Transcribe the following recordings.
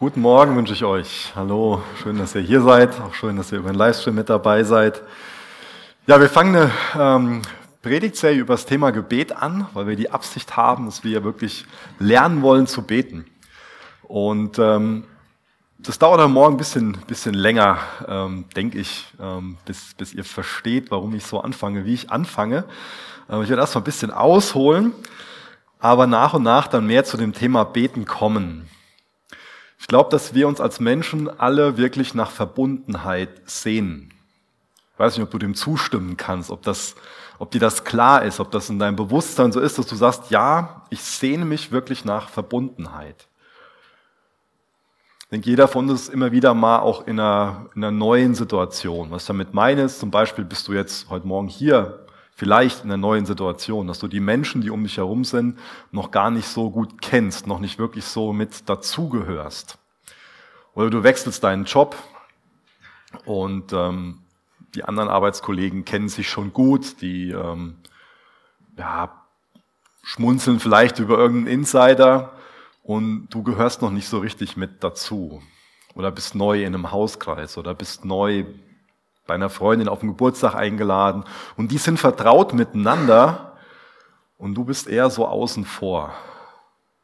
Guten Morgen wünsche ich euch. Hallo, schön, dass ihr hier seid. Auch schön, dass ihr über den Livestream mit dabei seid. Ja, wir fangen eine ähm, Predigtserie über das Thema Gebet an, weil wir die Absicht haben, dass wir wirklich lernen wollen zu beten. Und ähm, das dauert dann morgen ein bisschen, bisschen länger, ähm, denke ich, ähm, bis, bis ihr versteht, warum ich so anfange, wie ich anfange. Ähm, ich werde erstmal ein bisschen ausholen, aber nach und nach dann mehr zu dem Thema Beten kommen. Ich glaube, dass wir uns als Menschen alle wirklich nach Verbundenheit sehen. Ich weiß nicht, ob du dem zustimmen kannst, ob, das, ob dir das klar ist, ob das in deinem Bewusstsein so ist, dass du sagst, ja, ich sehne mich wirklich nach Verbundenheit. Ich denke, jeder von uns ist immer wieder mal auch in einer, in einer neuen Situation. Was damit meine ist, zum Beispiel bist du jetzt heute Morgen hier vielleicht in einer neuen Situation, dass du die Menschen, die um dich herum sind, noch gar nicht so gut kennst, noch nicht wirklich so mit dazugehörst. Oder du wechselst deinen Job und ähm, die anderen Arbeitskollegen kennen sich schon gut, die ähm, ja, schmunzeln vielleicht über irgendeinen Insider und du gehörst noch nicht so richtig mit dazu. Oder bist neu in einem Hauskreis oder bist neu bei einer Freundin auf den Geburtstag eingeladen und die sind vertraut miteinander und du bist eher so außen vor.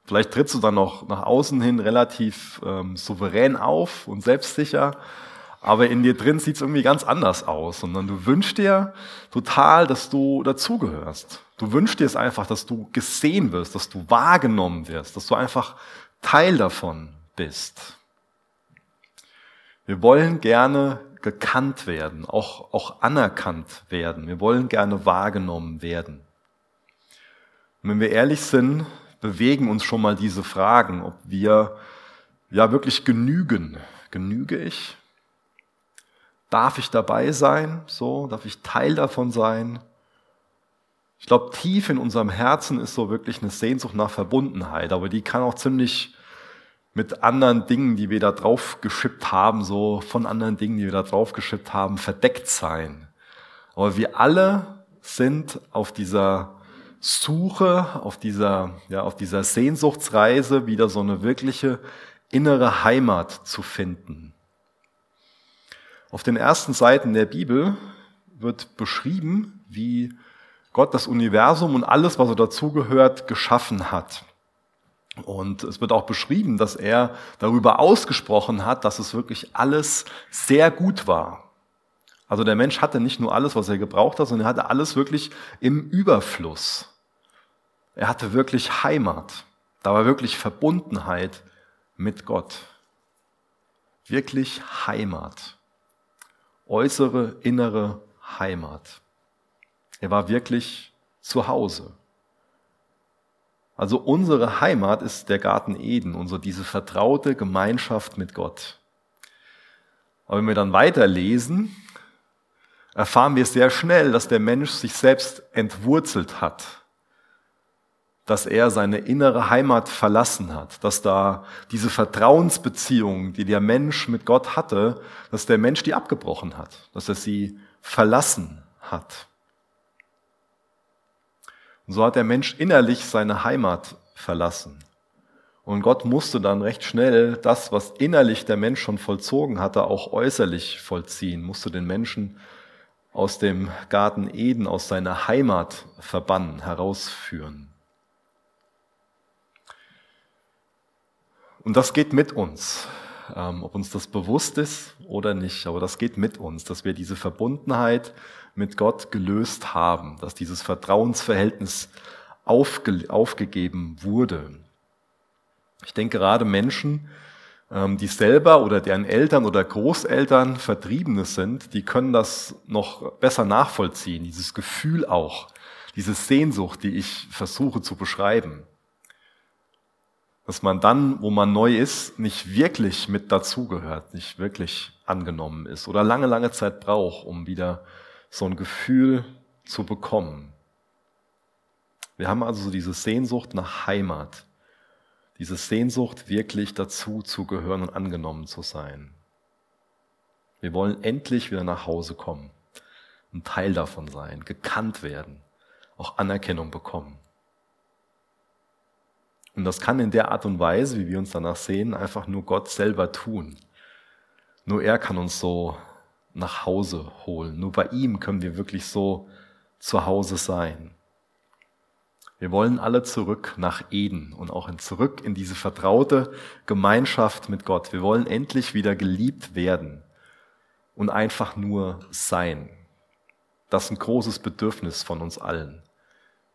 Vielleicht trittst du dann noch nach außen hin relativ ähm, souverän auf und selbstsicher, aber in dir drin sieht es irgendwie ganz anders aus, sondern du wünschst dir total, dass du dazugehörst. Du wünschst dir es einfach, dass du gesehen wirst, dass du wahrgenommen wirst, dass du einfach Teil davon bist. Wir wollen gerne gekannt werden, auch, auch anerkannt werden. Wir wollen gerne wahrgenommen werden. Und wenn wir ehrlich sind, bewegen uns schon mal diese Fragen, ob wir ja wirklich genügen. Genüge ich? Darf ich dabei sein? So, darf ich Teil davon sein? Ich glaube, tief in unserem Herzen ist so wirklich eine Sehnsucht nach Verbundenheit, aber die kann auch ziemlich mit anderen Dingen, die wir da drauf geschippt haben, so von anderen Dingen, die wir da drauf geschippt haben, verdeckt sein. Aber wir alle sind auf dieser Suche, auf dieser, ja, auf dieser Sehnsuchtsreise wieder so eine wirkliche innere Heimat zu finden. Auf den ersten Seiten der Bibel wird beschrieben, wie Gott das Universum und alles, was so dazugehört, geschaffen hat. Und es wird auch beschrieben, dass er darüber ausgesprochen hat, dass es wirklich alles sehr gut war. Also der Mensch hatte nicht nur alles, was er gebraucht hat, sondern er hatte alles wirklich im Überfluss. Er hatte wirklich Heimat. Da war wirklich Verbundenheit mit Gott. Wirklich Heimat. Äußere, innere Heimat. Er war wirklich zu Hause. Also unsere Heimat ist der Garten Eden, unsere diese vertraute Gemeinschaft mit Gott. Aber wenn wir dann weiterlesen, erfahren wir sehr schnell, dass der Mensch sich selbst entwurzelt hat, dass er seine innere Heimat verlassen hat, dass da diese Vertrauensbeziehung, die der Mensch mit Gott hatte, dass der Mensch die abgebrochen hat, dass er sie verlassen hat. Und so hat der Mensch innerlich seine Heimat verlassen. Und Gott musste dann recht schnell das, was innerlich der Mensch schon vollzogen hatte, auch äußerlich vollziehen, musste den Menschen aus dem Garten Eden, aus seiner Heimat verbannen, herausführen. Und das geht mit uns, ähm, ob uns das bewusst ist oder nicht, aber das geht mit uns, dass wir diese Verbundenheit mit Gott gelöst haben, dass dieses Vertrauensverhältnis aufge, aufgegeben wurde. Ich denke gerade Menschen, ähm, die selber oder deren Eltern oder Großeltern Vertriebene sind, die können das noch besser nachvollziehen, dieses Gefühl auch, diese Sehnsucht, die ich versuche zu beschreiben. Dass man dann, wo man neu ist, nicht wirklich mit dazugehört, nicht wirklich angenommen ist oder lange, lange Zeit braucht, um wieder so ein Gefühl zu bekommen. Wir haben also diese Sehnsucht nach Heimat, diese Sehnsucht wirklich dazu zu gehören und angenommen zu sein. Wir wollen endlich wieder nach Hause kommen, ein Teil davon sein, gekannt werden, auch Anerkennung bekommen. Und das kann in der Art und Weise, wie wir uns danach sehen, einfach nur Gott selber tun. Nur er kann uns so nach Hause holen. Nur bei ihm können wir wirklich so zu Hause sein. Wir wollen alle zurück nach Eden und auch zurück in diese vertraute Gemeinschaft mit Gott. Wir wollen endlich wieder geliebt werden und einfach nur sein. Das ist ein großes Bedürfnis von uns allen.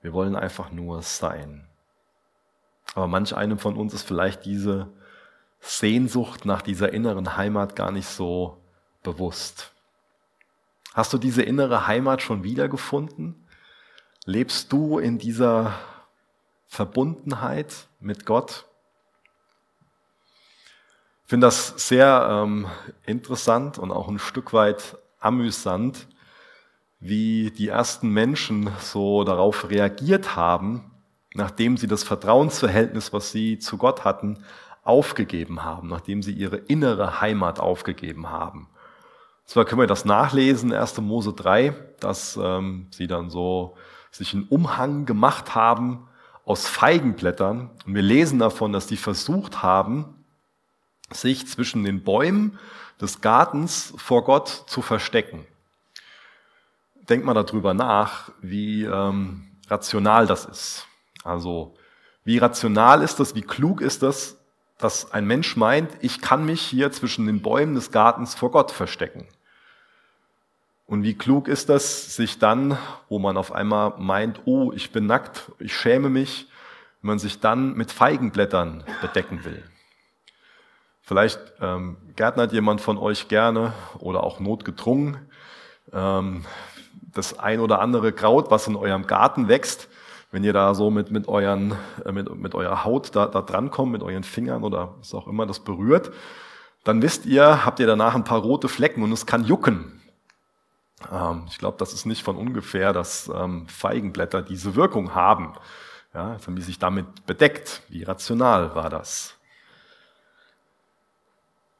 Wir wollen einfach nur sein. Aber manch einem von uns ist vielleicht diese Sehnsucht nach dieser inneren Heimat gar nicht so bewusst. Hast du diese innere Heimat schon wiedergefunden? Lebst du in dieser Verbundenheit mit Gott? Ich finde das sehr ähm, interessant und auch ein Stück weit amüsant, wie die ersten Menschen so darauf reagiert haben, nachdem sie das Vertrauensverhältnis, was sie zu Gott hatten, aufgegeben haben, nachdem sie ihre innere Heimat aufgegeben haben. Zwar können wir das nachlesen, 1. Mose 3, dass ähm, sie dann so sich einen Umhang gemacht haben aus Feigenblättern. Und wir lesen davon, dass die versucht haben, sich zwischen den Bäumen des Gartens vor Gott zu verstecken. Denkt mal darüber nach, wie ähm, rational das ist. Also wie rational ist das, wie klug ist das, dass ein Mensch meint, ich kann mich hier zwischen den Bäumen des Gartens vor Gott verstecken. Und wie klug ist das, sich dann, wo man auf einmal meint, oh, ich bin nackt, ich schäme mich, wenn man sich dann mit Feigenblättern bedecken will. Vielleicht ähm, gärtnert jemand von euch gerne oder auch notgedrungen ähm, das ein oder andere Kraut, was in eurem Garten wächst, wenn ihr da so mit, mit, euren, äh, mit, mit eurer Haut da, da drankommt, mit euren Fingern oder was auch immer das berührt, dann wisst ihr, habt ihr danach ein paar rote Flecken und es kann jucken. Ähm, ich glaube, das ist nicht von ungefähr, dass ähm, Feigenblätter diese Wirkung haben. Ja, haben die sich damit bedeckt. Wie rational war das?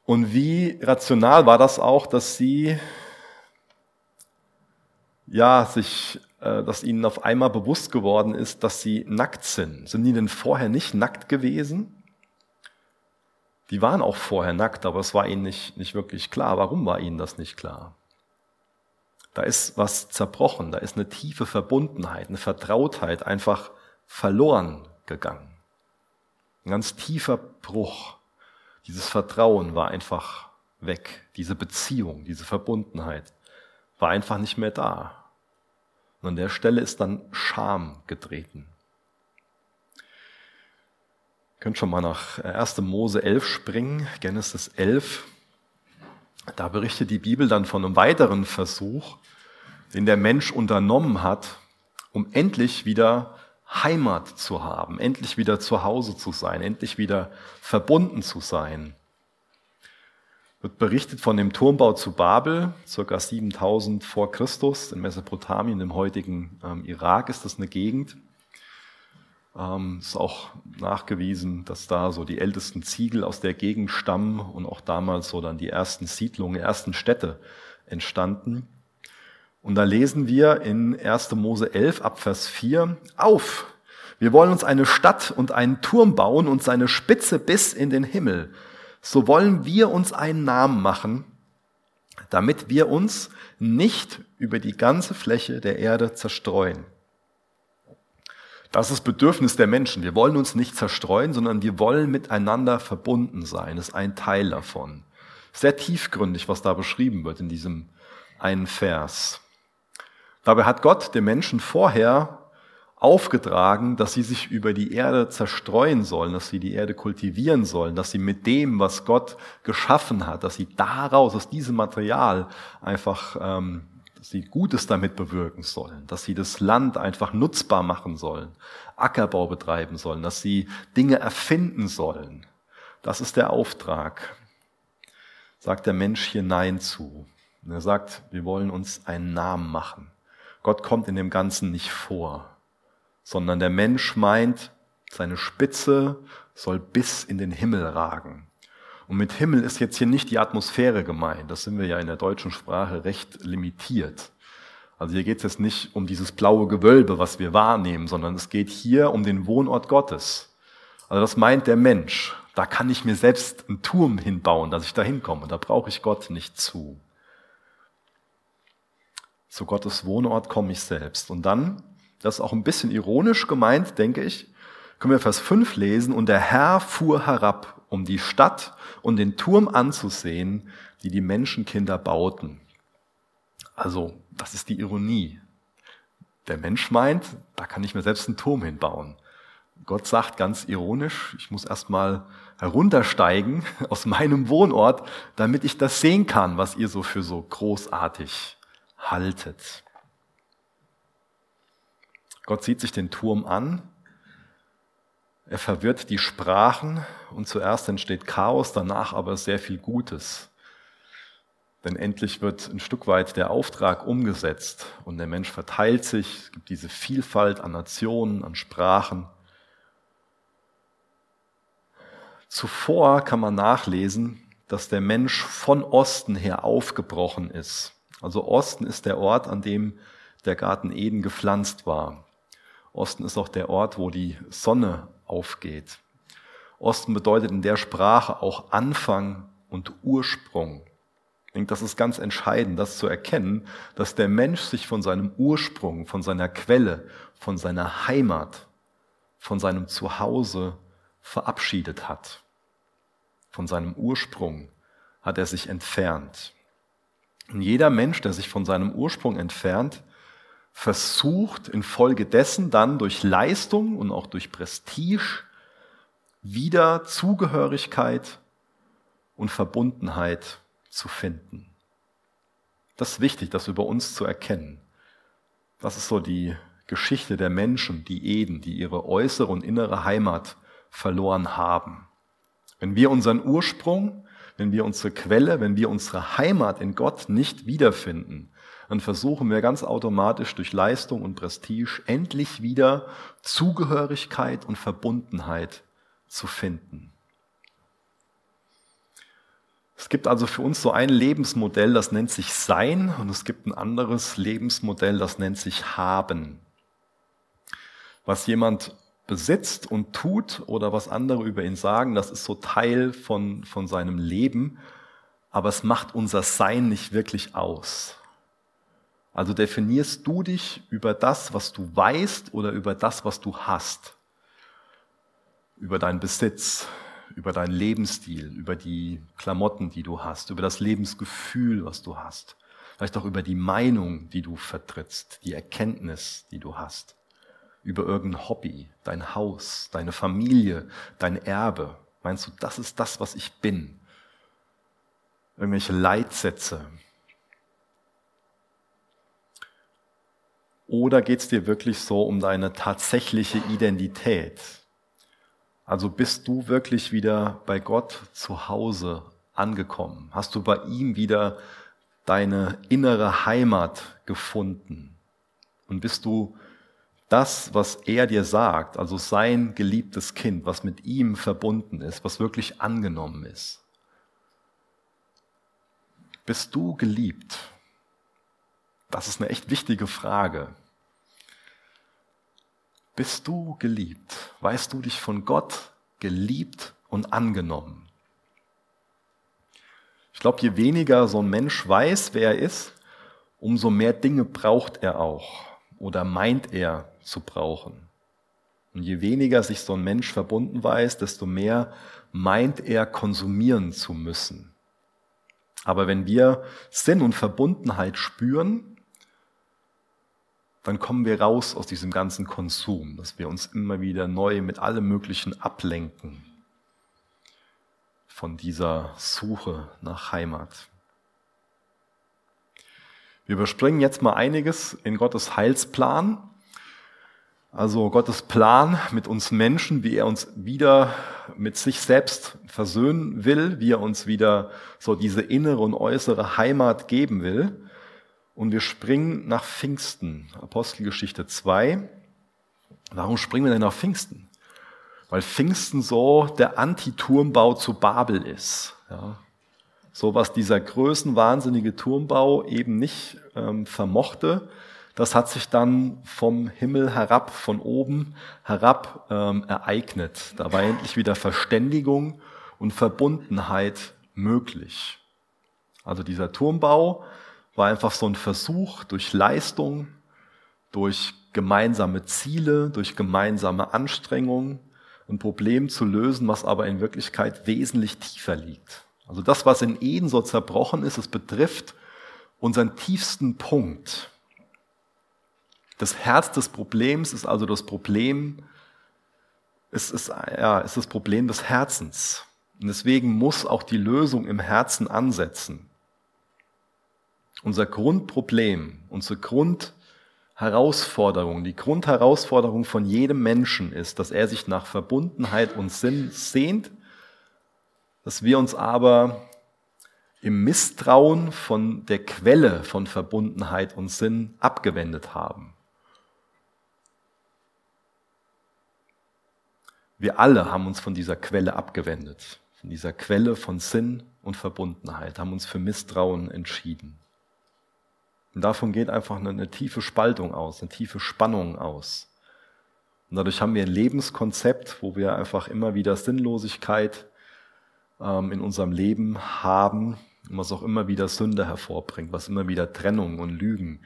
Und wie rational war das auch, dass sie ja sich dass ihnen auf einmal bewusst geworden ist, dass sie nackt sind. Sind die denn vorher nicht nackt gewesen? Die waren auch vorher nackt, aber es war ihnen nicht, nicht wirklich klar. Warum war ihnen das nicht klar? Da ist was zerbrochen, da ist eine tiefe Verbundenheit, eine Vertrautheit einfach verloren gegangen. Ein ganz tiefer Bruch. Dieses Vertrauen war einfach weg. Diese Beziehung, diese Verbundenheit war einfach nicht mehr da. Und an der Stelle ist dann Scham getreten. Ihr könnt schon mal nach 1. Mose 11 springen, Genesis 11. Da berichtet die Bibel dann von einem weiteren Versuch, den der Mensch unternommen hat, um endlich wieder Heimat zu haben, endlich wieder zu Hause zu sein, endlich wieder verbunden zu sein wird berichtet von dem Turmbau zu Babel, circa 7000 vor Christus, in Mesopotamien, im heutigen ähm, Irak ist das eine Gegend. Ähm, ist auch nachgewiesen, dass da so die ältesten Ziegel aus der Gegend stammen und auch damals so dann die ersten Siedlungen, ersten Städte entstanden. Und da lesen wir in 1. Mose 11 ab Vers 4, auf! Wir wollen uns eine Stadt und einen Turm bauen und seine Spitze bis in den Himmel so wollen wir uns einen Namen machen, damit wir uns nicht über die ganze Fläche der Erde zerstreuen. Das ist Bedürfnis der Menschen. Wir wollen uns nicht zerstreuen, sondern wir wollen miteinander verbunden sein. Das ist ein Teil davon. Sehr tiefgründig, was da beschrieben wird in diesem einen Vers. Dabei hat Gott den Menschen vorher aufgetragen, dass sie sich über die Erde zerstreuen sollen, dass sie die Erde kultivieren sollen, dass sie mit dem, was Gott geschaffen hat, dass sie daraus, aus diesem Material einfach, ähm, dass sie Gutes damit bewirken sollen, dass sie das Land einfach nutzbar machen sollen, Ackerbau betreiben sollen, dass sie Dinge erfinden sollen. Das ist der Auftrag. Sagt der Mensch hier Nein zu. Und er sagt, wir wollen uns einen Namen machen. Gott kommt in dem Ganzen nicht vor sondern der Mensch meint, seine Spitze soll bis in den Himmel ragen. Und mit Himmel ist jetzt hier nicht die Atmosphäre gemeint. Das sind wir ja in der deutschen Sprache recht limitiert. Also hier geht es jetzt nicht um dieses blaue Gewölbe, was wir wahrnehmen, sondern es geht hier um den Wohnort Gottes. Also das meint der Mensch. Da kann ich mir selbst einen Turm hinbauen, dass ich da hinkomme. Da brauche ich Gott nicht zu. Zu Gottes Wohnort komme ich selbst. Und dann, das ist auch ein bisschen ironisch gemeint, denke ich, können wir Vers 5 lesen. Und der Herr fuhr herab, um die Stadt und den Turm anzusehen, die die Menschenkinder bauten. Also, das ist die Ironie. Der Mensch meint, da kann ich mir selbst einen Turm hinbauen. Gott sagt ganz ironisch, ich muss erstmal heruntersteigen aus meinem Wohnort, damit ich das sehen kann, was ihr so für so großartig haltet. Gott sieht sich den Turm an, er verwirrt die Sprachen und zuerst entsteht Chaos, danach aber sehr viel Gutes. Denn endlich wird ein Stück weit der Auftrag umgesetzt und der Mensch verteilt sich. Es gibt diese Vielfalt an Nationen, an Sprachen. Zuvor kann man nachlesen, dass der Mensch von Osten her aufgebrochen ist. Also Osten ist der Ort, an dem der Garten Eden gepflanzt war. Osten ist auch der Ort, wo die Sonne aufgeht. Osten bedeutet in der Sprache auch Anfang und Ursprung. Ich denke, das ist ganz entscheidend, das zu erkennen, dass der Mensch sich von seinem Ursprung, von seiner Quelle, von seiner Heimat, von seinem Zuhause verabschiedet hat. Von seinem Ursprung hat er sich entfernt. Und jeder Mensch, der sich von seinem Ursprung entfernt, versucht infolgedessen dann durch Leistung und auch durch Prestige wieder Zugehörigkeit und Verbundenheit zu finden. Das ist wichtig, das über uns zu erkennen. Das ist so die Geschichte der Menschen, die Eden, die ihre äußere und innere Heimat verloren haben. Wenn wir unseren Ursprung, wenn wir unsere Quelle, wenn wir unsere Heimat in Gott nicht wiederfinden, dann versuchen wir ganz automatisch durch Leistung und Prestige endlich wieder Zugehörigkeit und Verbundenheit zu finden. Es gibt also für uns so ein Lebensmodell, das nennt sich Sein und es gibt ein anderes Lebensmodell, das nennt sich Haben. Was jemand besitzt und tut oder was andere über ihn sagen, das ist so Teil von, von seinem Leben, aber es macht unser Sein nicht wirklich aus. Also definierst du dich über das, was du weißt oder über das, was du hast. Über deinen Besitz, über deinen Lebensstil, über die Klamotten, die du hast, über das Lebensgefühl, was du hast. Vielleicht auch über die Meinung, die du vertrittst, die Erkenntnis, die du hast. Über irgendein Hobby, dein Haus, deine Familie, dein Erbe. Meinst du, das ist das, was ich bin? Irgendwelche Leitsätze, Oder geht es dir wirklich so um deine tatsächliche Identität? Also bist du wirklich wieder bei Gott zu Hause angekommen? Hast du bei ihm wieder deine innere Heimat gefunden? Und bist du das, was er dir sagt, also sein geliebtes Kind, was mit ihm verbunden ist, was wirklich angenommen ist? Bist du geliebt? Das ist eine echt wichtige Frage. Bist du geliebt? Weißt du dich von Gott geliebt und angenommen? Ich glaube, je weniger so ein Mensch weiß, wer er ist, umso mehr Dinge braucht er auch oder meint er zu brauchen. Und je weniger sich so ein Mensch verbunden weiß, desto mehr meint er konsumieren zu müssen. Aber wenn wir Sinn und Verbundenheit spüren, dann kommen wir raus aus diesem ganzen Konsum, dass wir uns immer wieder neu mit allem Möglichen ablenken von dieser Suche nach Heimat. Wir überspringen jetzt mal einiges in Gottes Heilsplan. Also Gottes Plan mit uns Menschen, wie er uns wieder mit sich selbst versöhnen will, wie er uns wieder so diese innere und äußere Heimat geben will. Und wir springen nach Pfingsten, Apostelgeschichte 2. Warum springen wir denn nach Pfingsten? Weil Pfingsten so der Antiturmbau zu Babel ist. Ja. So was dieser größenwahnsinnige Turmbau eben nicht ähm, vermochte, das hat sich dann vom Himmel herab, von oben herab ähm, ereignet. Da war endlich wieder Verständigung und Verbundenheit möglich. Also dieser Turmbau war einfach so ein Versuch durch Leistung, durch gemeinsame Ziele, durch gemeinsame Anstrengungen, ein Problem zu lösen, was aber in Wirklichkeit wesentlich tiefer liegt. Also das, was in Eden so zerbrochen ist, es betrifft unseren tiefsten Punkt. Das Herz des Problems ist also das Problem, es ist, ja, ist das Problem des Herzens. Und deswegen muss auch die Lösung im Herzen ansetzen. Unser Grundproblem, unsere Grundherausforderung, die Grundherausforderung von jedem Menschen ist, dass er sich nach Verbundenheit und Sinn sehnt, dass wir uns aber im Misstrauen von der Quelle von Verbundenheit und Sinn abgewendet haben. Wir alle haben uns von dieser Quelle abgewendet, von dieser Quelle von Sinn und Verbundenheit, haben uns für Misstrauen entschieden. Und davon geht einfach eine, eine tiefe Spaltung aus, eine tiefe Spannung aus. Und dadurch haben wir ein Lebenskonzept, wo wir einfach immer wieder Sinnlosigkeit ähm, in unserem Leben haben, was auch immer wieder Sünde hervorbringt, was immer wieder Trennung und Lügen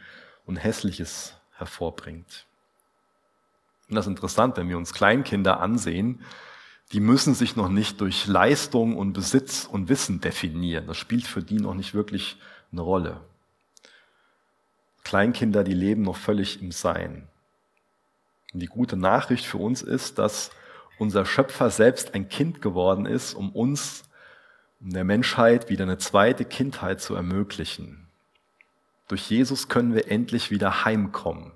und Hässliches hervorbringt. Und das ist interessant, wenn wir uns Kleinkinder ansehen, die müssen sich noch nicht durch Leistung und Besitz und Wissen definieren. Das spielt für die noch nicht wirklich eine Rolle. Kleinkinder, die leben noch völlig im Sein. Und die gute Nachricht für uns ist, dass unser Schöpfer selbst ein Kind geworden ist, um uns, um der Menschheit wieder eine zweite Kindheit zu ermöglichen. Durch Jesus können wir endlich wieder heimkommen.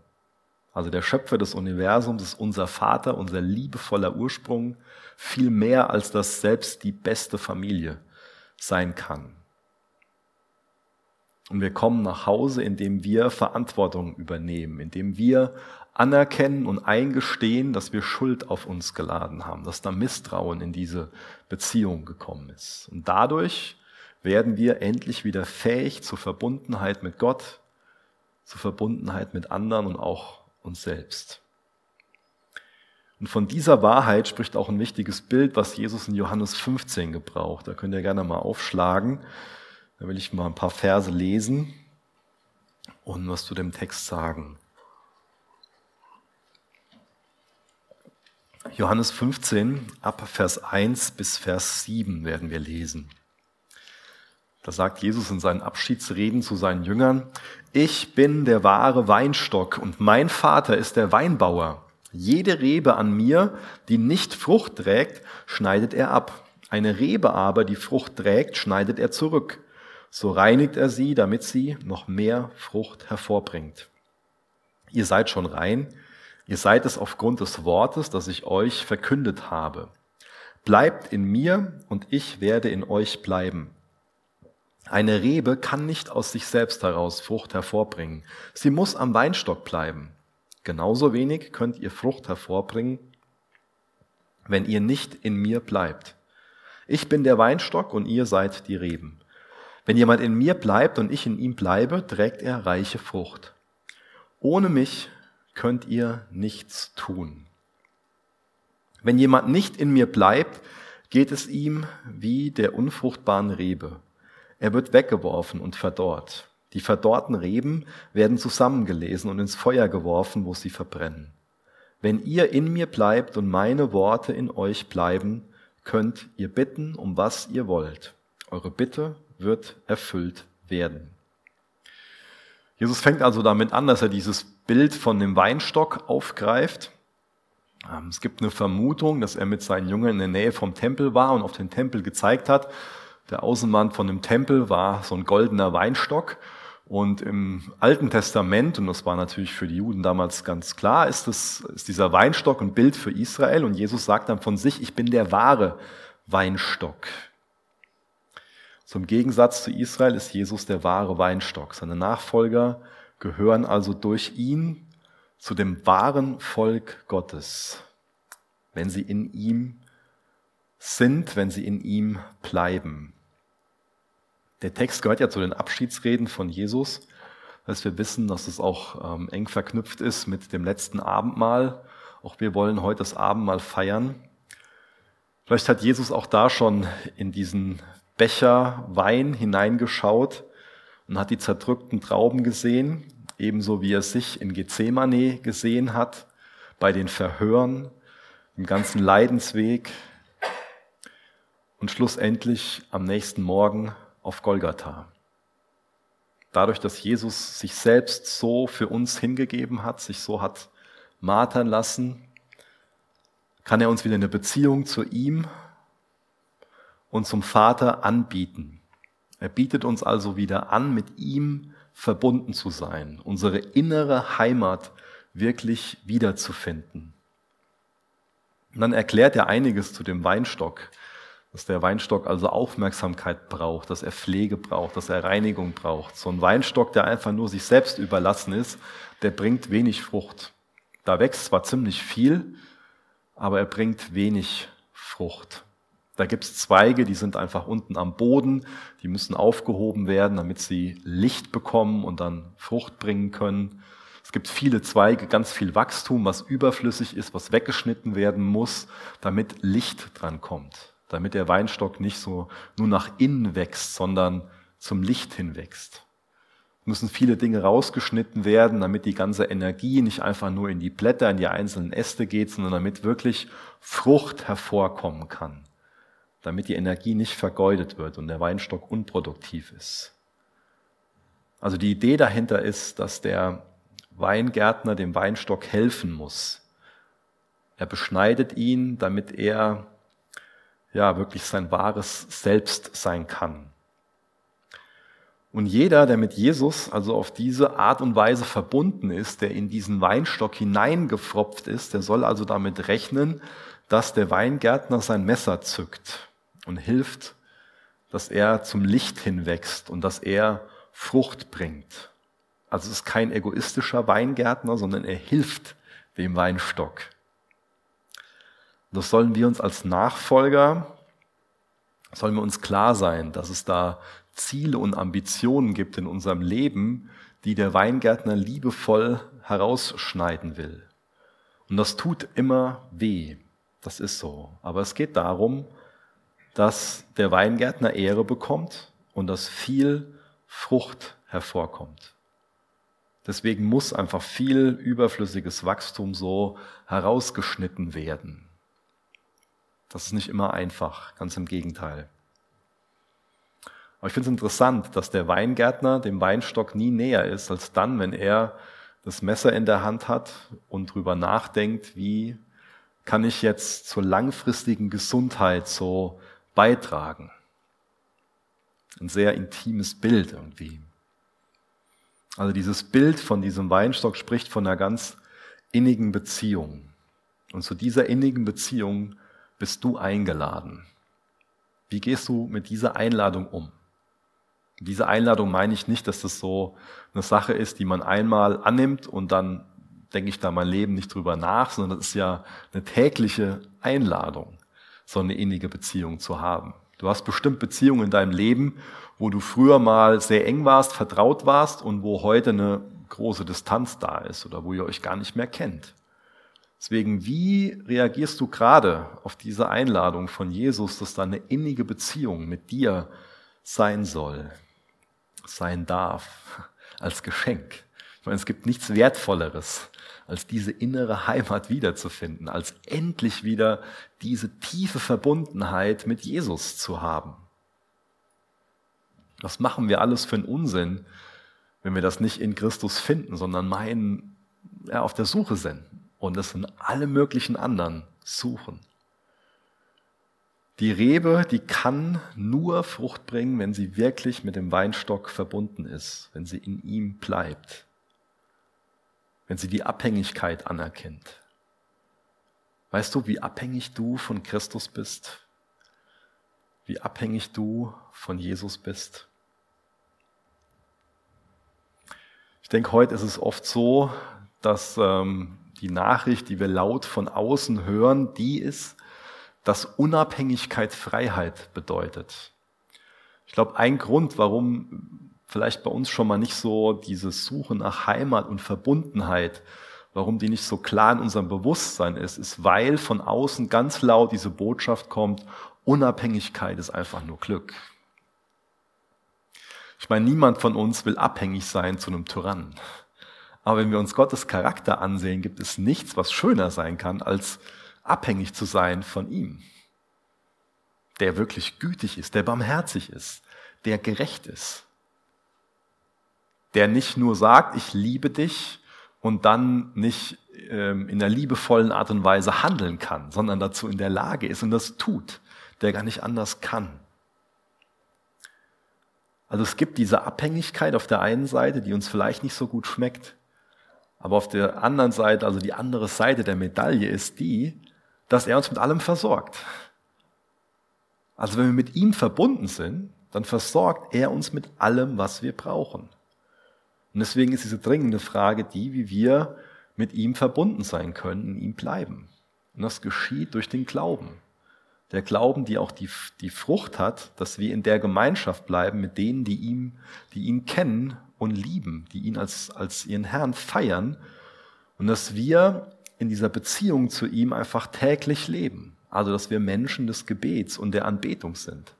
Also der Schöpfer des Universums ist unser Vater, unser liebevoller Ursprung, viel mehr als das selbst die beste Familie sein kann. Und wir kommen nach Hause, indem wir Verantwortung übernehmen, indem wir anerkennen und eingestehen, dass wir Schuld auf uns geladen haben, dass da Misstrauen in diese Beziehung gekommen ist. Und dadurch werden wir endlich wieder fähig zur Verbundenheit mit Gott, zur Verbundenheit mit anderen und auch uns selbst. Und von dieser Wahrheit spricht auch ein wichtiges Bild, was Jesus in Johannes 15 gebraucht. Da könnt ihr gerne mal aufschlagen. Da will ich mal ein paar Verse lesen und was zu dem Text sagen. Johannes 15, ab Vers 1 bis Vers 7 werden wir lesen. Da sagt Jesus in seinen Abschiedsreden zu seinen Jüngern, ich bin der wahre Weinstock und mein Vater ist der Weinbauer. Jede Rebe an mir, die nicht Frucht trägt, schneidet er ab. Eine Rebe aber, die Frucht trägt, schneidet er zurück so reinigt er sie, damit sie noch mehr Frucht hervorbringt. Ihr seid schon rein, ihr seid es aufgrund des Wortes, das ich euch verkündet habe. Bleibt in mir und ich werde in euch bleiben. Eine Rebe kann nicht aus sich selbst heraus Frucht hervorbringen. Sie muss am Weinstock bleiben. Genauso wenig könnt ihr Frucht hervorbringen, wenn ihr nicht in mir bleibt. Ich bin der Weinstock und ihr seid die Reben. Wenn jemand in mir bleibt und ich in ihm bleibe, trägt er reiche Frucht. Ohne mich könnt ihr nichts tun. Wenn jemand nicht in mir bleibt, geht es ihm wie der unfruchtbaren Rebe. Er wird weggeworfen und verdorrt. Die verdorrten Reben werden zusammengelesen und ins Feuer geworfen, wo sie verbrennen. Wenn ihr in mir bleibt und meine Worte in euch bleiben, könnt ihr bitten, um was ihr wollt. Eure Bitte wird erfüllt werden. Jesus fängt also damit an, dass er dieses Bild von dem Weinstock aufgreift. Ähm, es gibt eine Vermutung, dass er mit seinen Jüngern in der Nähe vom Tempel war und auf den Tempel gezeigt hat. Der Außenwand von dem Tempel war so ein goldener Weinstock. Und im Alten Testament, und das war natürlich für die Juden damals ganz klar, ist, das, ist dieser Weinstock ein Bild für Israel. Und Jesus sagt dann von sich, ich bin der wahre Weinstock. Zum Gegensatz zu Israel ist Jesus der wahre Weinstock. Seine Nachfolger gehören also durch ihn zu dem wahren Volk Gottes, wenn sie in ihm sind, wenn sie in ihm bleiben. Der Text gehört ja zu den Abschiedsreden von Jesus. dass wir wissen, dass es auch ähm, eng verknüpft ist mit dem letzten Abendmahl. Auch wir wollen heute das Abendmahl feiern. Vielleicht hat Jesus auch da schon in diesen Becher Wein hineingeschaut und hat die zerdrückten Trauben gesehen, ebenso wie er sich in Gethsemane gesehen hat, bei den Verhören, im ganzen Leidensweg und schlussendlich am nächsten Morgen auf Golgatha. Dadurch, dass Jesus sich selbst so für uns hingegeben hat, sich so hat martern lassen, kann er uns wieder eine Beziehung zu ihm und zum Vater anbieten. Er bietet uns also wieder an, mit ihm verbunden zu sein, unsere innere Heimat wirklich wiederzufinden. Und dann erklärt er einiges zu dem Weinstock, dass der Weinstock also Aufmerksamkeit braucht, dass er Pflege braucht, dass er Reinigung braucht. So ein Weinstock, der einfach nur sich selbst überlassen ist, der bringt wenig Frucht. Da wächst zwar ziemlich viel, aber er bringt wenig Frucht. Da gibt es Zweige, die sind einfach unten am Boden, die müssen aufgehoben werden, damit sie Licht bekommen und dann Frucht bringen können. Es gibt viele Zweige, ganz viel Wachstum, was überflüssig ist, was weggeschnitten werden muss, damit Licht dran kommt, damit der Weinstock nicht so nur nach innen wächst, sondern zum Licht hin wächst. Es müssen viele Dinge rausgeschnitten werden, damit die ganze Energie nicht einfach nur in die Blätter, in die einzelnen Äste geht, sondern damit wirklich Frucht hervorkommen kann damit die Energie nicht vergeudet wird und der Weinstock unproduktiv ist. Also die Idee dahinter ist, dass der Weingärtner dem Weinstock helfen muss. Er beschneidet ihn, damit er ja wirklich sein wahres Selbst sein kann. Und jeder, der mit Jesus also auf diese Art und Weise verbunden ist, der in diesen Weinstock hineingefropft ist, der soll also damit rechnen, dass der Weingärtner sein Messer zückt und hilft, dass er zum Licht hinwächst und dass er Frucht bringt. Also es ist kein egoistischer Weingärtner, sondern er hilft dem Weinstock. Das sollen wir uns als Nachfolger, sollen wir uns klar sein, dass es da Ziele und Ambitionen gibt in unserem Leben, die der Weingärtner liebevoll herausschneiden will. Und das tut immer weh. Das ist so. Aber es geht darum, dass der Weingärtner Ehre bekommt und dass viel Frucht hervorkommt. Deswegen muss einfach viel überflüssiges Wachstum so herausgeschnitten werden. Das ist nicht immer einfach, ganz im Gegenteil. Aber ich finde es interessant, dass der Weingärtner dem Weinstock nie näher ist als dann, wenn er das Messer in der Hand hat und drüber nachdenkt, wie kann ich jetzt zur langfristigen Gesundheit so beitragen. Ein sehr intimes Bild irgendwie. Also dieses Bild von diesem Weinstock spricht von einer ganz innigen Beziehung. Und zu dieser innigen Beziehung bist du eingeladen. Wie gehst du mit dieser Einladung um? Diese Einladung meine ich nicht, dass das so eine Sache ist, die man einmal annimmt und dann denke ich da mein Leben nicht drüber nach, sondern das ist ja eine tägliche Einladung so eine innige Beziehung zu haben. Du hast bestimmt Beziehungen in deinem Leben, wo du früher mal sehr eng warst, vertraut warst und wo heute eine große Distanz da ist oder wo ihr euch gar nicht mehr kennt. Deswegen, wie reagierst du gerade auf diese Einladung von Jesus, dass da eine innige Beziehung mit dir sein soll, sein darf, als Geschenk? Ich meine, es gibt nichts Wertvolleres, als diese innere Heimat wiederzufinden, als endlich wieder diese tiefe Verbundenheit mit Jesus zu haben. Was machen wir alles für einen Unsinn, wenn wir das nicht in Christus finden, sondern meinen, ja, auf der Suche sind und es in alle möglichen anderen suchen. Die Rebe, die kann nur Frucht bringen, wenn sie wirklich mit dem Weinstock verbunden ist, wenn sie in ihm bleibt wenn sie die Abhängigkeit anerkennt. Weißt du, wie abhängig du von Christus bist? Wie abhängig du von Jesus bist? Ich denke, heute ist es oft so, dass ähm, die Nachricht, die wir laut von außen hören, die ist, dass Unabhängigkeit Freiheit bedeutet. Ich glaube, ein Grund, warum vielleicht bei uns schon mal nicht so diese Suche nach Heimat und Verbundenheit, warum die nicht so klar in unserem Bewusstsein ist, ist, weil von außen ganz laut diese Botschaft kommt, Unabhängigkeit ist einfach nur Glück. Ich meine, niemand von uns will abhängig sein zu einem Tyrannen. Aber wenn wir uns Gottes Charakter ansehen, gibt es nichts, was schöner sein kann, als abhängig zu sein von ihm. Der wirklich gütig ist, der barmherzig ist, der gerecht ist. Der nicht nur sagt, ich liebe dich und dann nicht ähm, in der liebevollen Art und Weise handeln kann, sondern dazu in der Lage ist und das tut, der gar nicht anders kann. Also es gibt diese Abhängigkeit auf der einen Seite, die uns vielleicht nicht so gut schmeckt, aber auf der anderen Seite, also die andere Seite der Medaille ist die, dass er uns mit allem versorgt. Also wenn wir mit ihm verbunden sind, dann versorgt er uns mit allem, was wir brauchen. Und deswegen ist diese dringende Frage die, wie wir mit ihm verbunden sein können, in ihm bleiben. Und das geschieht durch den Glauben. Der Glauben, die auch die, die Frucht hat, dass wir in der Gemeinschaft bleiben mit denen, die ihm, die ihn kennen und lieben, die ihn als, als ihren Herrn feiern und dass wir in dieser Beziehung zu ihm einfach täglich leben. Also, dass wir Menschen des Gebets und der Anbetung sind.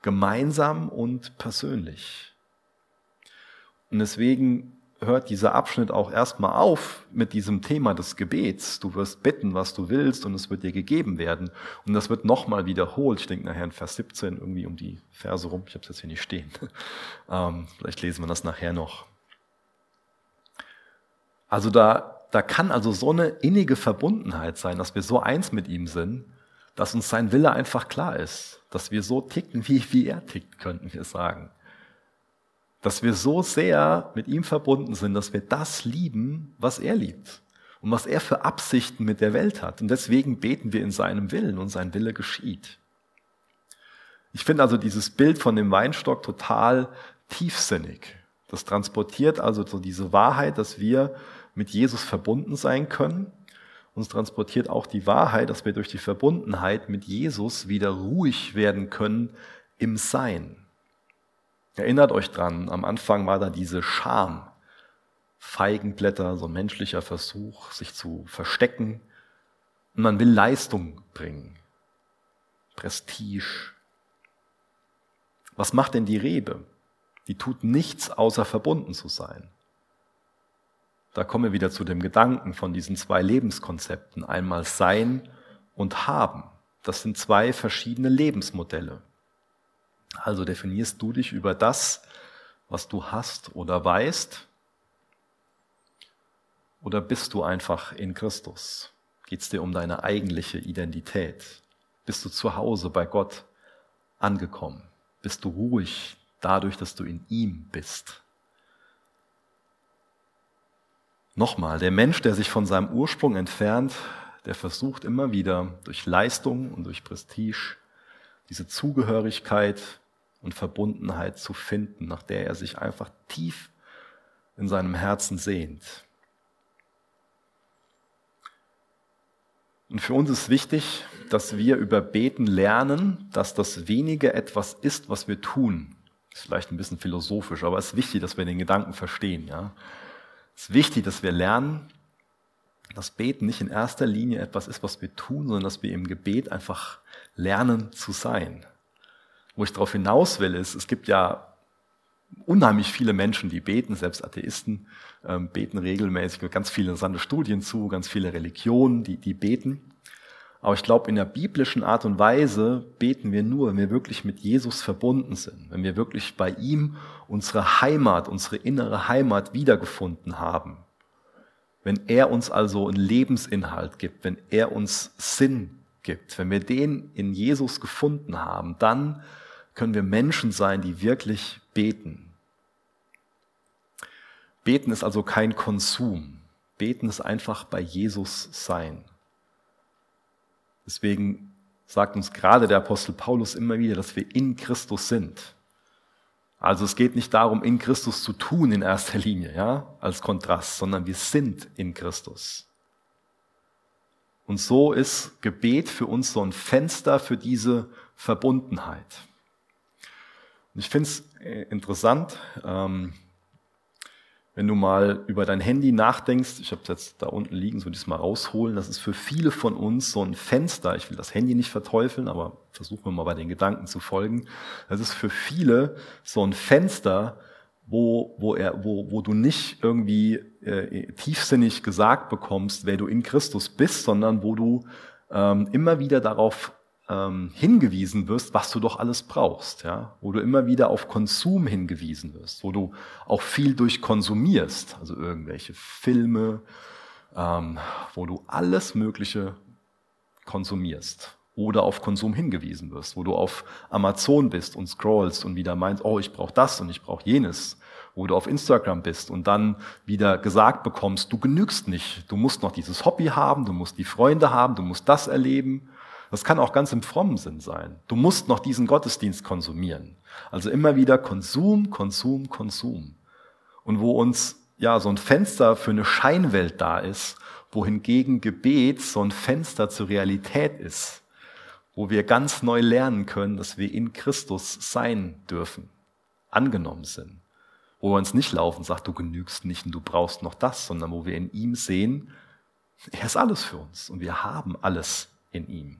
Gemeinsam und persönlich. Und deswegen hört dieser Abschnitt auch erstmal auf mit diesem Thema des Gebets. Du wirst bitten, was du willst, und es wird dir gegeben werden. Und das wird nochmal wiederholt. Ich denke nachher in Vers 17 irgendwie um die Verse rum. Ich habe es jetzt hier nicht stehen. Ähm, vielleicht lesen wir das nachher noch. Also da, da kann also so eine innige Verbundenheit sein, dass wir so eins mit ihm sind, dass uns sein Wille einfach klar ist. Dass wir so ticken, wie, wie er tickt, könnten wir sagen dass wir so sehr mit ihm verbunden sind, dass wir das lieben, was er liebt und was er für Absichten mit der Welt hat. Und deswegen beten wir in seinem Willen und sein Wille geschieht. Ich finde also dieses Bild von dem Weinstock total tiefsinnig. Das transportiert also so diese Wahrheit, dass wir mit Jesus verbunden sein können. Uns transportiert auch die Wahrheit, dass wir durch die Verbundenheit mit Jesus wieder ruhig werden können im Sein. Erinnert euch dran, am Anfang war da diese Scham, Feigenblätter, so ein menschlicher Versuch, sich zu verstecken. Und man will Leistung bringen, Prestige. Was macht denn die Rebe? Die tut nichts, außer verbunden zu sein. Da kommen wir wieder zu dem Gedanken von diesen zwei Lebenskonzepten, einmal Sein und Haben. Das sind zwei verschiedene Lebensmodelle. Also definierst du dich über das, was du hast oder weißt? Oder bist du einfach in Christus? Geht es dir um deine eigentliche Identität? Bist du zu Hause bei Gott angekommen? Bist du ruhig dadurch, dass du in ihm bist? Nochmal, der Mensch, der sich von seinem Ursprung entfernt, der versucht immer wieder durch Leistung und durch Prestige diese Zugehörigkeit und Verbundenheit zu finden, nach der er sich einfach tief in seinem Herzen sehnt. Und für uns ist wichtig, dass wir über Beten lernen, dass das wenige etwas ist, was wir tun. Ist vielleicht ein bisschen philosophisch, aber es ist wichtig, dass wir den Gedanken verstehen. Ja? Es ist wichtig, dass wir lernen, dass Beten nicht in erster Linie etwas ist, was wir tun, sondern dass wir im Gebet einfach lernen zu sein. Wo ich darauf hinaus will, ist, es gibt ja unheimlich viele Menschen, die beten, selbst Atheisten ähm, beten regelmäßig, ganz viele interessante Studien zu, ganz viele Religionen, die, die beten. Aber ich glaube, in der biblischen Art und Weise beten wir nur, wenn wir wirklich mit Jesus verbunden sind, wenn wir wirklich bei ihm unsere Heimat, unsere innere Heimat wiedergefunden haben. Wenn er uns also einen Lebensinhalt gibt, wenn er uns Sinn gibt, wenn wir den in Jesus gefunden haben, dann können wir Menschen sein, die wirklich beten. Beten ist also kein Konsum. Beten ist einfach bei Jesus sein. Deswegen sagt uns gerade der Apostel Paulus immer wieder, dass wir in Christus sind. Also es geht nicht darum, in Christus zu tun in erster Linie, ja, als Kontrast, sondern wir sind in Christus. Und so ist Gebet für uns so ein Fenster für diese Verbundenheit. Ich finde es äh, interessant, ähm, wenn du mal über dein Handy nachdenkst, ich habe es jetzt da unten liegen, so dieses mal rausholen, das ist für viele von uns so ein Fenster. Ich will das Handy nicht verteufeln, aber versuchen wir mal bei den Gedanken zu folgen. Das ist für viele so ein Fenster, wo, wo, er, wo, wo du nicht irgendwie äh, tiefsinnig gesagt bekommst, wer du in Christus bist, sondern wo du ähm, immer wieder darauf ähm, hingewiesen wirst, was du doch alles brauchst, ja, wo du immer wieder auf Konsum hingewiesen wirst, wo du auch viel durchkonsumierst, also irgendwelche Filme, ähm, wo du alles Mögliche konsumierst oder auf Konsum hingewiesen wirst, wo du auf Amazon bist und scrollst und wieder meinst, oh, ich brauche das und ich brauche jenes, wo du auf Instagram bist und dann wieder gesagt bekommst, du genügst nicht, du musst noch dieses Hobby haben, du musst die Freunde haben, du musst das erleben das kann auch ganz im frommen Sinn sein. Du musst noch diesen Gottesdienst konsumieren. Also immer wieder Konsum, Konsum, Konsum. Und wo uns ja so ein Fenster für eine Scheinwelt da ist, wohingegen Gebet so ein Fenster zur Realität ist, wo wir ganz neu lernen können, dass wir in Christus sein dürfen, angenommen sind, wo wir uns nicht laufen, sagt, du genügst nicht und du brauchst noch das, sondern wo wir in ihm sehen, er ist alles für uns und wir haben alles in ihm.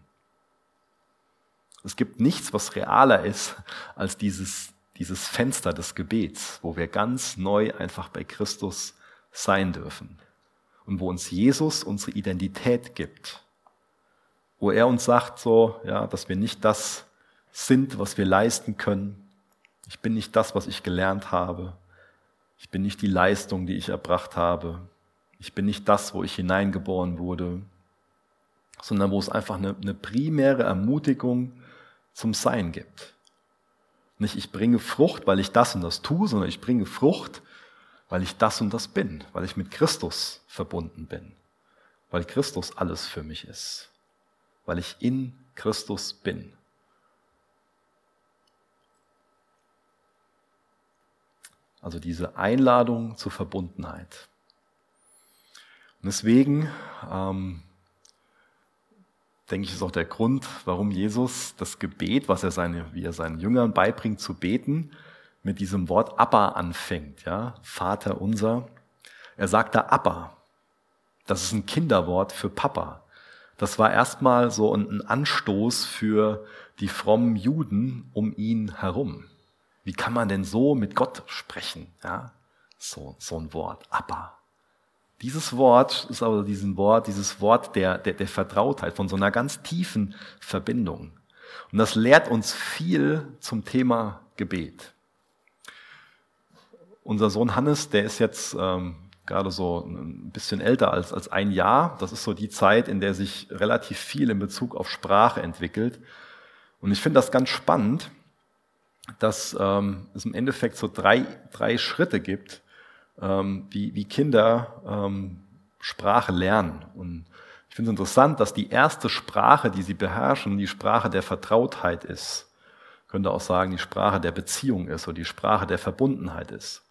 Es gibt nichts, was realer ist als dieses, dieses Fenster des Gebets, wo wir ganz neu einfach bei Christus sein dürfen und wo uns Jesus unsere Identität gibt, wo er uns sagt so, ja, dass wir nicht das sind, was wir leisten können. Ich bin nicht das, was ich gelernt habe. Ich bin nicht die Leistung, die ich erbracht habe. Ich bin nicht das, wo ich hineingeboren wurde, sondern wo es einfach eine, eine primäre Ermutigung zum Sein gibt. Nicht ich bringe Frucht, weil ich das und das tue, sondern ich bringe Frucht, weil ich das und das bin, weil ich mit Christus verbunden bin, weil Christus alles für mich ist, weil ich in Christus bin. Also diese Einladung zur Verbundenheit. Und deswegen ähm, denke ich, ist auch der Grund, warum Jesus das Gebet, was er seine, wie er seinen Jüngern beibringt zu beten, mit diesem Wort Abba anfängt, ja, Vater unser. Er sagt da Abba. Das ist ein Kinderwort für Papa. Das war erstmal so ein Anstoß für die frommen Juden um ihn herum. Wie kann man denn so mit Gott sprechen? Ja, so, so ein Wort, Abba. Dieses Wort ist aber diesen Wort, dieses Wort der, der, der Vertrautheit, von so einer ganz tiefen Verbindung. Und das lehrt uns viel zum Thema Gebet. Unser Sohn Hannes, der ist jetzt ähm, gerade so ein bisschen älter als, als ein Jahr. Das ist so die Zeit, in der sich relativ viel in Bezug auf Sprache entwickelt. Und ich finde das ganz spannend, dass ähm, es im Endeffekt so drei, drei Schritte gibt, ähm, wie, wie Kinder ähm, Sprache lernen. Und ich finde es interessant, dass die erste Sprache, die sie beherrschen, die Sprache der Vertrautheit ist. Ich könnte auch sagen, die Sprache der Beziehung ist oder die Sprache der Verbundenheit ist.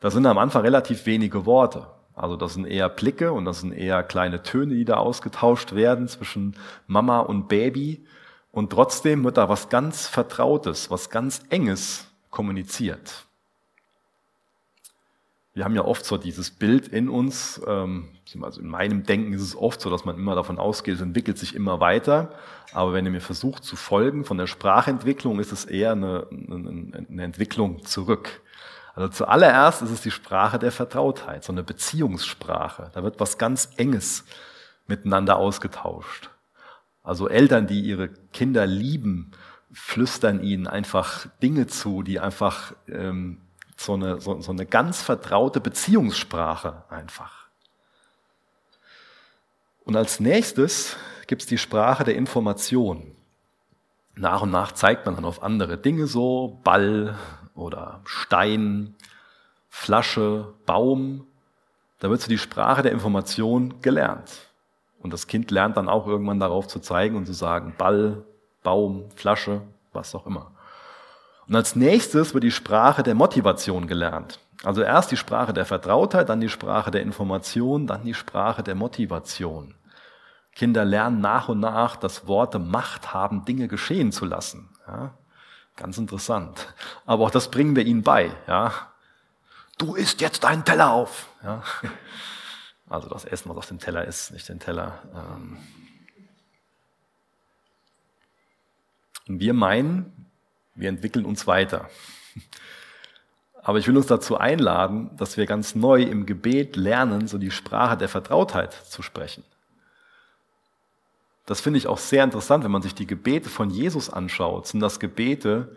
Da sind am Anfang relativ wenige Worte. Also das sind eher Blicke und das sind eher kleine Töne, die da ausgetauscht werden zwischen Mama und Baby. Und trotzdem wird da was ganz Vertrautes, was ganz Enges kommuniziert wir haben ja oft so dieses Bild in uns, ähm, also in meinem Denken ist es oft so, dass man immer davon ausgeht, es entwickelt sich immer weiter. Aber wenn ihr mir versucht zu folgen von der Sprachentwicklung, ist es eher eine, eine, eine Entwicklung zurück. Also zuallererst ist es die Sprache der Vertrautheit, so eine Beziehungssprache. Da wird was ganz Enges miteinander ausgetauscht. Also Eltern, die ihre Kinder lieben, flüstern ihnen einfach Dinge zu, die einfach ähm, so eine, so, so eine ganz vertraute Beziehungssprache einfach. Und als nächstes gibt es die Sprache der Information. Nach und nach zeigt man dann auf andere Dinge so, Ball oder Stein, Flasche, Baum. Da wird so die Sprache der Information gelernt. Und das Kind lernt dann auch irgendwann darauf zu zeigen und zu sagen, Ball, Baum, Flasche, was auch immer. Und als nächstes wird die Sprache der Motivation gelernt. Also erst die Sprache der Vertrautheit, dann die Sprache der Information, dann die Sprache der Motivation. Kinder lernen nach und nach, dass Worte Macht haben, Dinge geschehen zu lassen. Ja? Ganz interessant. Aber auch das bringen wir ihnen bei. Ja? Du isst jetzt deinen Teller auf. Ja? Also das Essen, was auf dem Teller ist, nicht den Teller. Ähm. Und wir meinen, wir entwickeln uns weiter. Aber ich will uns dazu einladen, dass wir ganz neu im Gebet lernen, so die Sprache der Vertrautheit zu sprechen. Das finde ich auch sehr interessant, wenn man sich die Gebete von Jesus anschaut, sind das Gebete,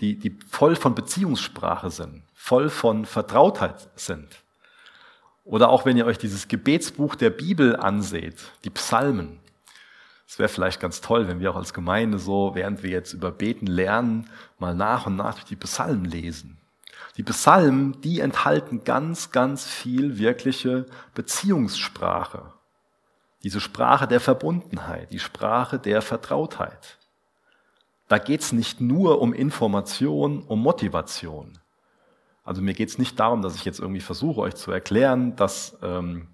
die, die voll von Beziehungssprache sind, voll von Vertrautheit sind. Oder auch wenn ihr euch dieses Gebetsbuch der Bibel anseht, die Psalmen. Es wäre vielleicht ganz toll, wenn wir auch als Gemeinde so, während wir jetzt über Beten lernen, mal nach und nach die Psalmen lesen. Die Psalmen, die enthalten ganz, ganz viel wirkliche Beziehungssprache. Diese Sprache der Verbundenheit, die Sprache der Vertrautheit. Da geht's nicht nur um Information, um Motivation. Also mir geht's nicht darum, dass ich jetzt irgendwie versuche, euch zu erklären, dass ähm,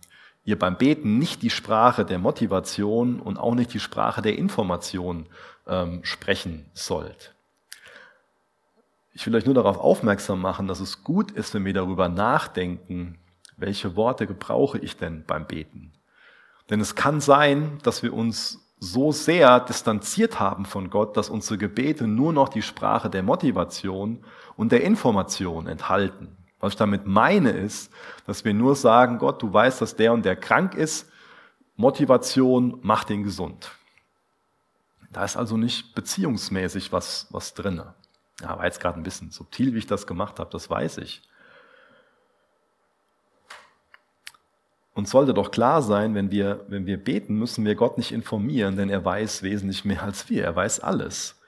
ihr beim Beten nicht die Sprache der Motivation und auch nicht die Sprache der Information ähm, sprechen sollt. Ich will euch nur darauf aufmerksam machen, dass es gut ist, wenn wir darüber nachdenken, welche Worte gebrauche ich denn beim Beten. Denn es kann sein, dass wir uns so sehr distanziert haben von Gott, dass unsere Gebete nur noch die Sprache der Motivation und der Information enthalten. Was ich damit meine ist, dass wir nur sagen, Gott, du weißt, dass der und der krank ist, Motivation macht ihn gesund. Da ist also nicht beziehungsmäßig was, was drinne. Ja, war jetzt gerade ein bisschen subtil, wie ich das gemacht habe, das weiß ich. Und sollte doch klar sein, wenn wir, wenn wir beten, müssen wir Gott nicht informieren, denn er weiß wesentlich mehr als wir. Er weiß alles.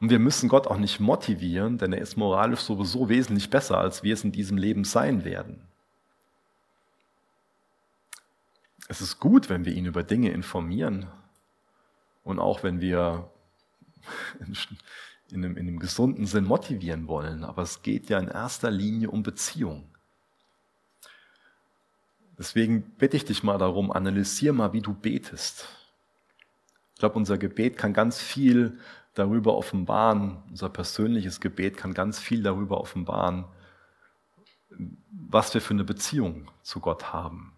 Und wir müssen Gott auch nicht motivieren, denn er ist moralisch sowieso wesentlich besser, als wir es in diesem Leben sein werden. Es ist gut, wenn wir ihn über Dinge informieren und auch wenn wir in einem, in einem gesunden Sinn motivieren wollen, aber es geht ja in erster Linie um Beziehung. Deswegen bitte ich dich mal darum, analysier mal, wie du betest. Ich glaube, unser Gebet kann ganz viel darüber offenbaren, unser persönliches Gebet kann ganz viel darüber offenbaren, was wir für eine Beziehung zu Gott haben.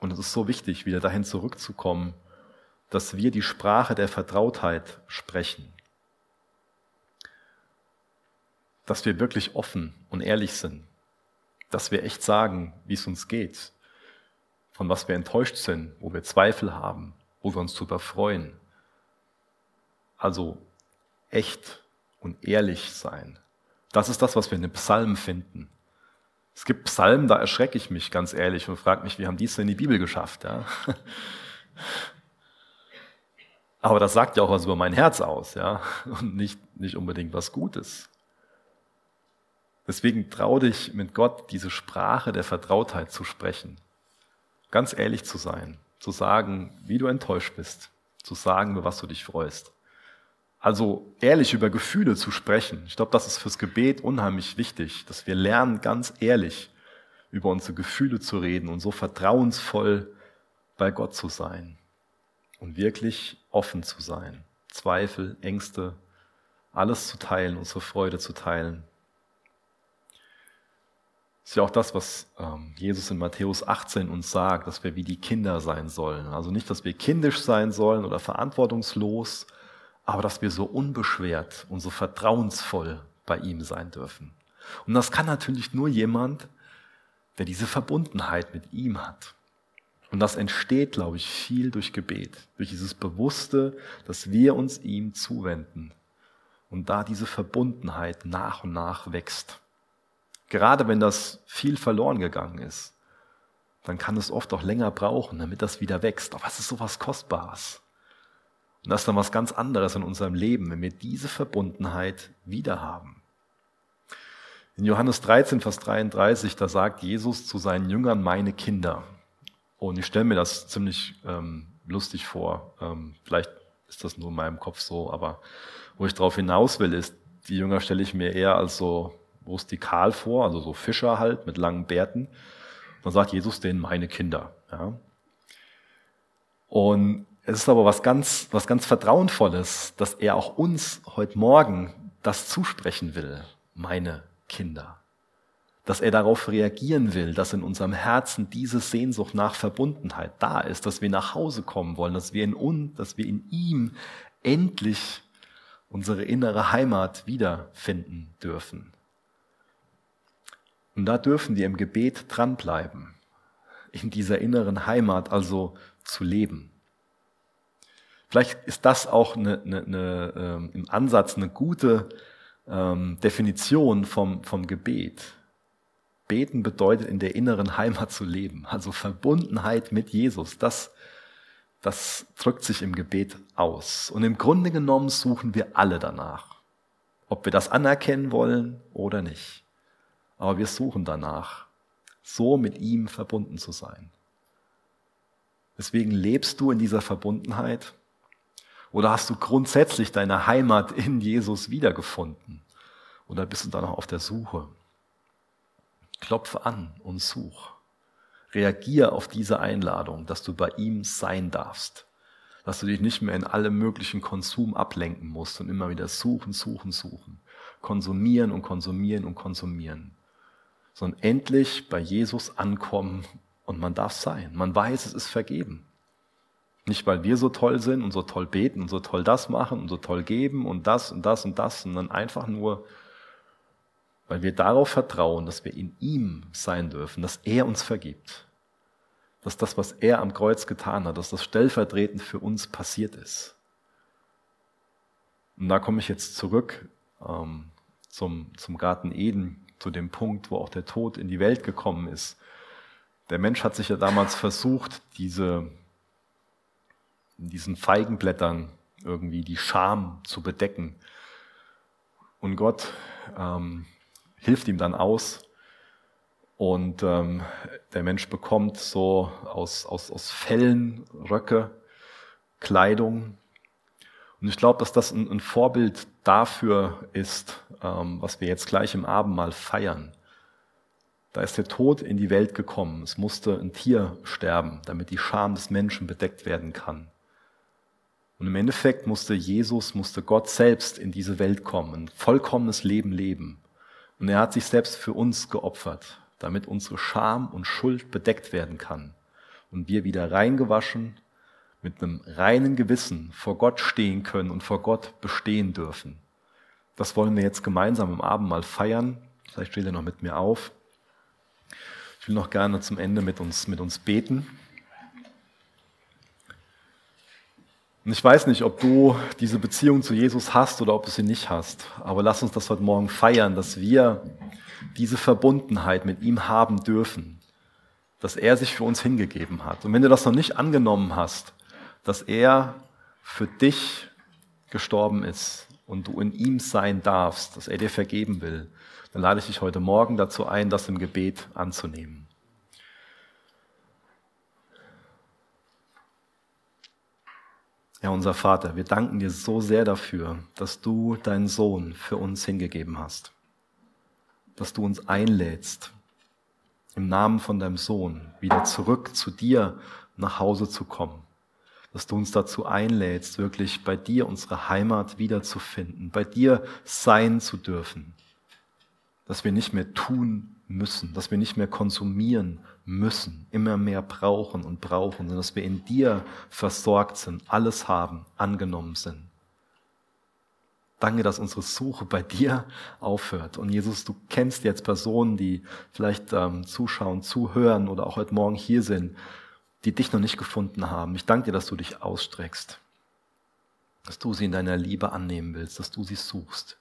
Und es ist so wichtig, wieder dahin zurückzukommen, dass wir die Sprache der Vertrautheit sprechen dass wir wirklich offen und ehrlich sind, dass wir echt sagen, wie es uns geht, von was wir enttäuscht sind, wo wir Zweifel haben, wo wir uns darüber freuen. Also echt und ehrlich sein. Das ist das, was wir in den Psalmen finden. Es gibt Psalmen, da erschrecke ich mich ganz ehrlich und frage mich, wie haben die es denn in die Bibel geschafft? Ja? Aber das sagt ja auch was über mein Herz aus, ja, und nicht, nicht unbedingt was Gutes. Deswegen trau dich mit Gott diese Sprache der Vertrautheit zu sprechen. Ganz ehrlich zu sein, zu sagen, wie du enttäuscht bist, zu sagen, über was du dich freust. Also ehrlich über Gefühle zu sprechen. Ich glaube, das ist fürs Gebet unheimlich wichtig, dass wir lernen, ganz ehrlich über unsere Gefühle zu reden und so vertrauensvoll bei Gott zu sein und wirklich offen zu sein. Zweifel, Ängste, alles zu teilen, unsere Freude zu teilen. Ist ja auch das, was ähm, Jesus in Matthäus 18 uns sagt, dass wir wie die Kinder sein sollen. Also nicht, dass wir kindisch sein sollen oder verantwortungslos, aber dass wir so unbeschwert und so vertrauensvoll bei ihm sein dürfen. Und das kann natürlich nur jemand, der diese Verbundenheit mit ihm hat. Und das entsteht, glaube ich, viel durch Gebet, durch dieses Bewusste, dass wir uns ihm zuwenden und da diese Verbundenheit nach und nach wächst. Gerade wenn das viel verloren gegangen ist, dann kann es oft auch länger brauchen, damit das wieder wächst. Aber es ist so was Kostbares. Und das ist dann was ganz anderes in unserem Leben, wenn wir diese Verbundenheit wieder haben. In Johannes 13, Vers 33, da sagt Jesus zu seinen Jüngern, meine Kinder. Und ich stelle mir das ziemlich ähm, lustig vor. Ähm, vielleicht ist das nur in meinem Kopf so, aber wo ich darauf hinaus will, ist, die Jünger stelle ich mir eher als so rustikal vor, also so Fischer halt mit langen Bärten. Dann sagt Jesus denen meine Kinder. Ja. Und es ist aber was ganz, was ganz Vertrauenvolles, dass er auch uns heute Morgen das zusprechen will, meine Kinder. Dass er darauf reagieren will, dass in unserem Herzen diese Sehnsucht nach Verbundenheit da ist, dass wir nach Hause kommen wollen, dass wir in uns, dass wir in ihm endlich unsere innere Heimat wiederfinden dürfen. Und da dürfen wir im Gebet dranbleiben, in dieser inneren Heimat also zu leben. Vielleicht ist das auch eine, eine, eine, ähm, im Ansatz eine gute ähm, Definition vom, vom Gebet. Beten bedeutet, in der inneren Heimat zu leben, also Verbundenheit mit Jesus. Das, das drückt sich im Gebet aus. Und im Grunde genommen suchen wir alle danach, ob wir das anerkennen wollen oder nicht. Aber wir suchen danach, so mit ihm verbunden zu sein. Deswegen lebst du in dieser Verbundenheit oder hast du grundsätzlich deine Heimat in Jesus wiedergefunden? Oder bist du da noch auf der Suche? Klopfe an und such. Reagier auf diese Einladung, dass du bei ihm sein darfst. Dass du dich nicht mehr in allem möglichen Konsum ablenken musst und immer wieder suchen, suchen, suchen. Konsumieren und konsumieren und konsumieren. Sondern endlich bei Jesus ankommen und man darf sein. Man weiß, es ist vergeben. Nicht, weil wir so toll sind und so toll beten und so toll das machen und so toll geben und das und das und das, sondern einfach nur, weil wir darauf vertrauen, dass wir in ihm sein dürfen, dass er uns vergibt. Dass das, was er am Kreuz getan hat, dass das stellvertretend für uns passiert ist. Und da komme ich jetzt zurück ähm, zum, zum Garten Eden, zu dem Punkt, wo auch der Tod in die Welt gekommen ist. Der Mensch hat sich ja damals versucht, diese in diesen Feigenblättern irgendwie die Scham zu bedecken. Und Gott ähm, hilft ihm dann aus und ähm, der Mensch bekommt so aus, aus, aus Fellen Röcke, Kleidung. Und ich glaube, dass das ein, ein, Vorbild dafür ist, ähm, was wir jetzt gleich im Abendmahl feiern. Da ist der Tod in die Welt gekommen. Es musste ein Tier sterben, damit die Scham des Menschen bedeckt werden kann. Und im Endeffekt musste Jesus, musste Gott selbst in diese Welt kommen, ein vollkommenes Leben leben. Und er hat sich selbst für uns geopfert, damit unsere Scham und Schuld bedeckt werden kann. Und wir wieder reingewaschen, mit einem reinen Gewissen vor Gott stehen können und vor Gott bestehen dürfen. Das wollen wir jetzt gemeinsam im Abendmahl feiern. Vielleicht steht er noch mit mir auf. Ich will noch gerne zum Ende mit uns, mit uns beten. Und ich weiß nicht, ob du diese Beziehung zu Jesus hast oder ob du sie nicht hast. Aber lass uns das heute Morgen feiern, dass wir diese Verbundenheit mit ihm haben dürfen. Dass er sich für uns hingegeben hat. Und wenn du das noch nicht angenommen hast, dass er für dich gestorben ist und du in ihm sein darfst, dass er dir vergeben will, dann lade ich dich heute Morgen dazu ein, das im Gebet anzunehmen. Ja, unser Vater, wir danken dir so sehr dafür, dass du deinen Sohn für uns hingegeben hast, dass du uns einlädst, im Namen von deinem Sohn wieder zurück zu dir nach Hause zu kommen, dass du uns dazu einlädst, wirklich bei dir unsere Heimat wiederzufinden, bei dir sein zu dürfen, dass wir nicht mehr tun müssen, dass wir nicht mehr konsumieren müssen, immer mehr brauchen und brauchen, sondern dass wir in dir versorgt sind, alles haben, angenommen sind. Danke, dass unsere Suche bei dir aufhört. Und Jesus, du kennst jetzt Personen, die vielleicht ähm, zuschauen, zuhören oder auch heute Morgen hier sind, die dich noch nicht gefunden haben. Ich danke dir, dass du dich ausstreckst, dass du sie in deiner Liebe annehmen willst, dass du sie suchst.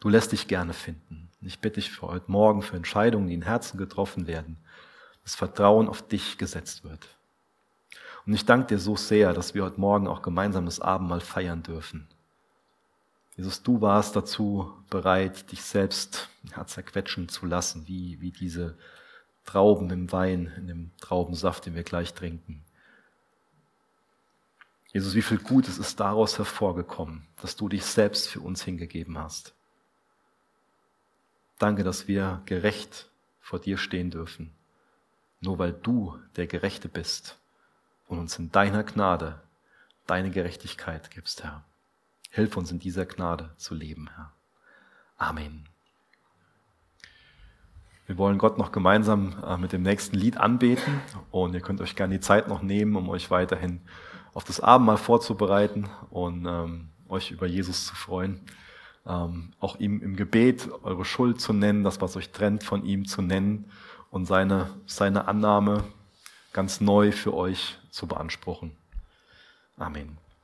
Du lässt dich gerne finden. Ich bitte dich für heute Morgen für Entscheidungen, die in Herzen getroffen werden, das Vertrauen auf dich gesetzt wird. Und ich danke dir so sehr, dass wir heute Morgen auch gemeinsam das Abendmahl feiern dürfen. Jesus, du warst dazu bereit, dich selbst ja, zerquetschen zu lassen, wie, wie diese Trauben im Wein, in dem Traubensaft, den wir gleich trinken. Jesus, wie viel Gutes ist daraus hervorgekommen, dass du dich selbst für uns hingegeben hast. Danke, dass wir gerecht vor dir stehen dürfen nur weil du der Gerechte bist und uns in deiner Gnade deine Gerechtigkeit gibst, Herr. Hilf uns in dieser Gnade zu leben, Herr. Amen. Wir wollen Gott noch gemeinsam äh, mit dem nächsten Lied anbeten und ihr könnt euch gerne die Zeit noch nehmen, um euch weiterhin auf das Abendmahl vorzubereiten und ähm, euch über Jesus zu freuen. Ähm, auch ihm im Gebet eure Schuld zu nennen, das, was euch trennt von ihm zu nennen und seine, seine Annahme ganz neu für euch zu beanspruchen. Amen.